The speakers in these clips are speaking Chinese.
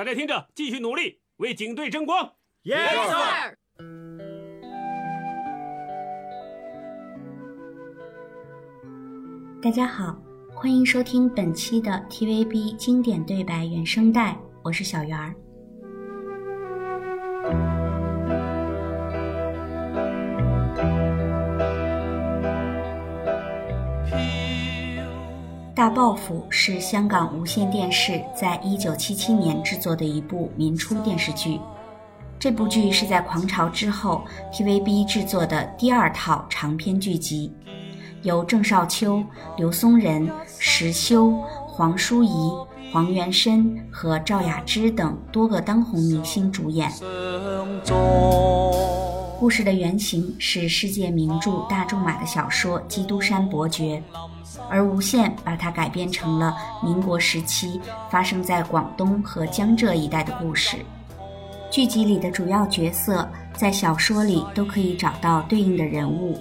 大家听着，继续努力，为警队争光。Yes sir。大家好，欢迎收听本期的 TVB 经典对白原声带，我是小圆儿。大报复是香港无线电视在一九七七年制作的一部民初电视剧。这部剧是在《狂潮》之后 TVB 制作的第二套长篇剧集，由郑少秋、刘松仁、石修、黄淑仪、黄元申和赵雅芝等多个当红明星主演。故事的原型是世界名著大仲马的小说《基督山伯爵》，而无线把它改编成了民国时期发生在广东和江浙一带的故事。剧集里的主要角色在小说里都可以找到对应的人物。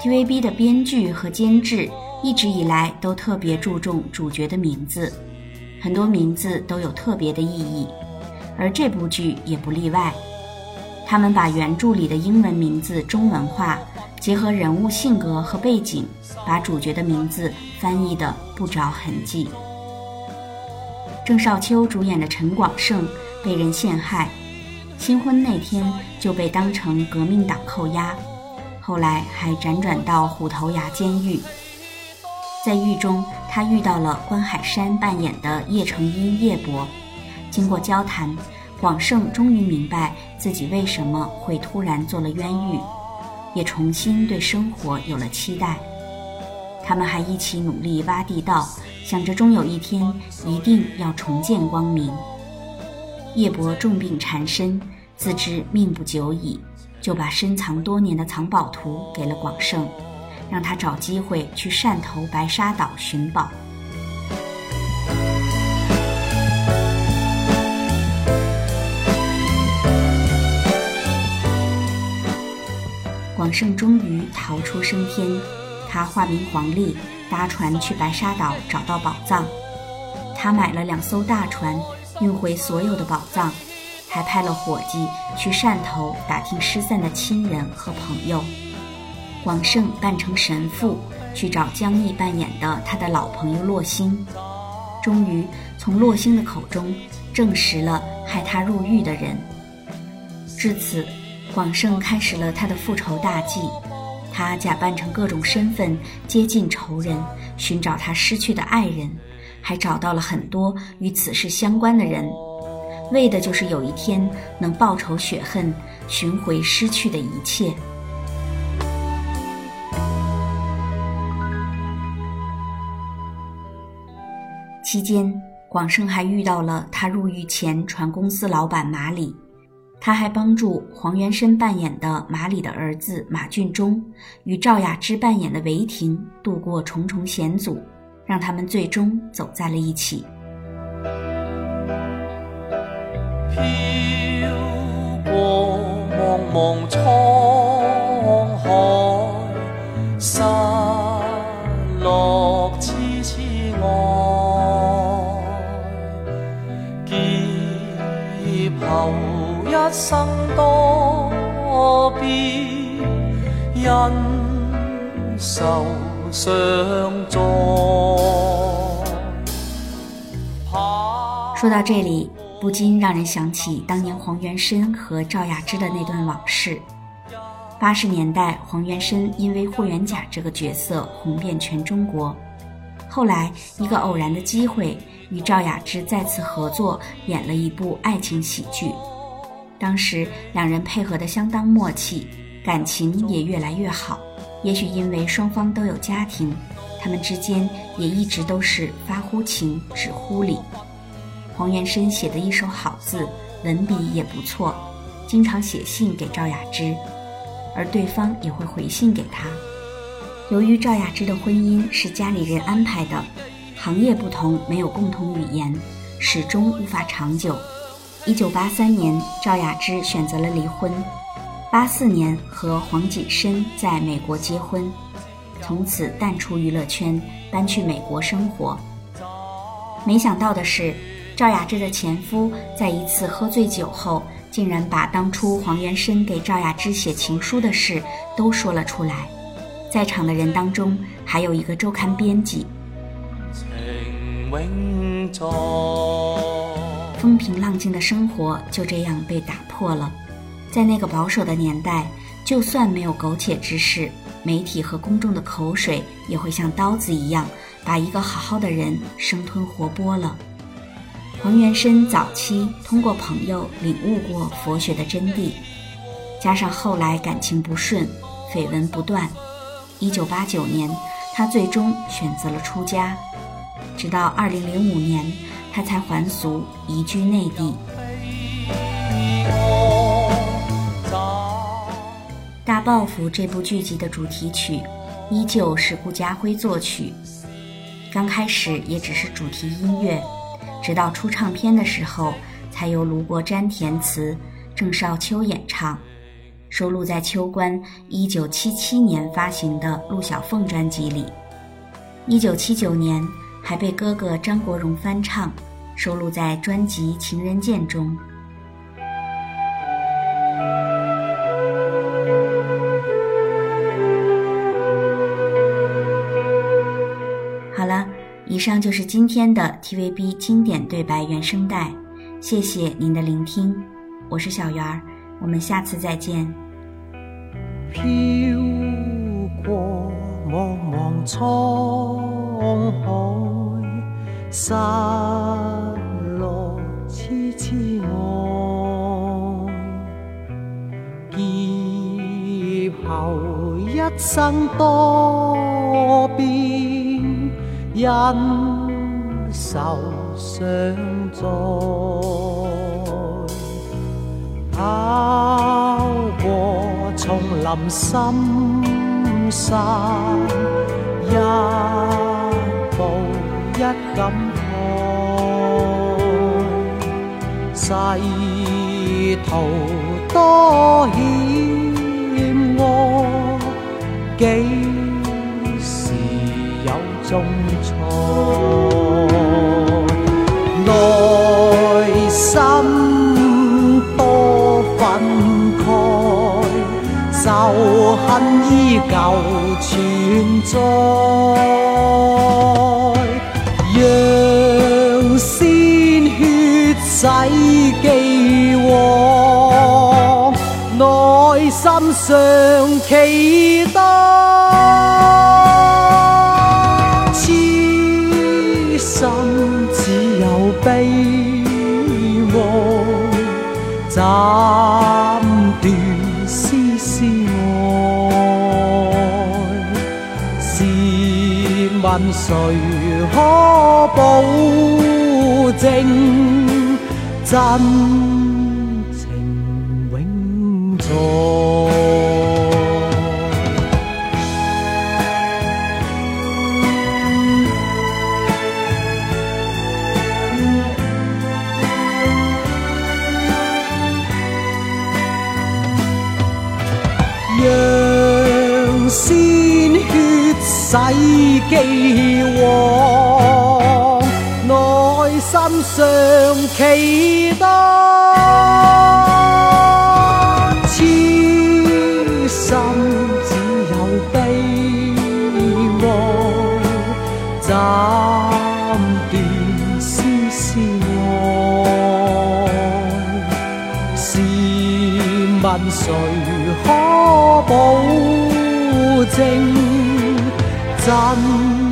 TVB 的编剧和监制一直以来都特别注重主角的名字，很多名字都有特别的意义，而这部剧也不例外。他们把原著里的英文名字中文化，结合人物性格和背景，把主角的名字翻译得不着痕迹。郑少秋主演的陈广胜被人陷害，新婚那天就被当成革命党扣押，后来还辗转到虎头崖监狱。在狱中，他遇到了关海山扮演的叶成荫叶伯，经过交谈。广胜终于明白自己为什么会突然做了冤狱，也重新对生活有了期待。他们还一起努力挖地道，想着终有一天一定要重见光明。叶伯重病缠身，自知命不久矣，就把深藏多年的藏宝图给了广胜，让他找机会去汕头白沙岛寻宝。广胜终于逃出升天，他化名黄历，搭船去白沙岛找到宝藏。他买了两艘大船，运回所有的宝藏，还派了伙计去汕头打听失散的亲人和朋友。广胜扮成神父去找江毅扮演的他的老朋友洛星，终于从洛星的口中证实了害他入狱的人。至此。广胜开始了他的复仇大计，他假扮成各种身份接近仇人，寻找他失去的爱人，还找到了很多与此事相关的人，为的就是有一天能报仇雪恨，寻回失去的一切。期间，广胜还遇到了他入狱前船公司老板马里。他还帮助黄元申扮演的马里的儿子马俊忠，与赵雅芝扮演的韦婷度过重重险阻，让他们最终走在了一起。飘过茫茫苍生多变，因受伤重。说到这里，不禁让人想起当年黄元申和赵雅芝的那段往事。八十年代，黄元申因为霍元甲这个角色红遍全中国。后来，一个偶然的机会，与赵雅芝再次合作，演了一部爱情喜剧。当时两人配合得相当默契，感情也越来越好。也许因为双方都有家庭，他们之间也一直都是发乎情，止乎礼。黄元申写的一手好字，文笔也不错，经常写信给赵雅芝。而对方也会回信给他。由于赵雅芝的婚姻是家里人安排的，行业不同，没有共同语言，始终无法长久。一九八三年，赵雅芝选择了离婚。八四年和黄锦申在美国结婚，从此淡出娱乐圈，搬去美国生活。没想到的是，赵雅芝的前夫在一次喝醉酒后。竟然把当初黄元申给赵雅芝写情书的事都说了出来，在场的人当中还有一个周刊编辑。风平浪静的生活就这样被打破了。在那个保守的年代，就算没有苟且之事，媒体和公众的口水也会像刀子一样，把一个好好的人生吞活剥了。黄元申早期通过朋友领悟过佛学的真谛，加上后来感情不顺，绯闻不断。一九八九年，他最终选择了出家，直到二零零五年，他才还俗移居内地。大报复这部剧集的主题曲，依旧是顾嘉辉作曲，刚开始也只是主题音乐。直到出唱片的时候，才由卢国詹填词，郑少秋演唱，收录在秋官一九七七年发行的陆小凤专辑里。一九七九年还被哥哥张国荣翻唱，收录在专辑《情人剑》中。好了以上就是今天的 TVB 经典对白原声带，谢谢您的聆听，我是小圆儿，我们下次再见。飘过茫茫沧海，失落痴痴爱，劫后一生多变。因受伤在，跑过丛林深山，慨，世途多险恶，几时有中？内心多愤慨，仇恨依旧存在。血洗既往，内心尚期待。斩断丝丝爱，试问谁可保证真情永在。让鲜血洗饥荒。心上期待，痴心只有悲哀，斩断丝丝爱。试问谁可保证？真？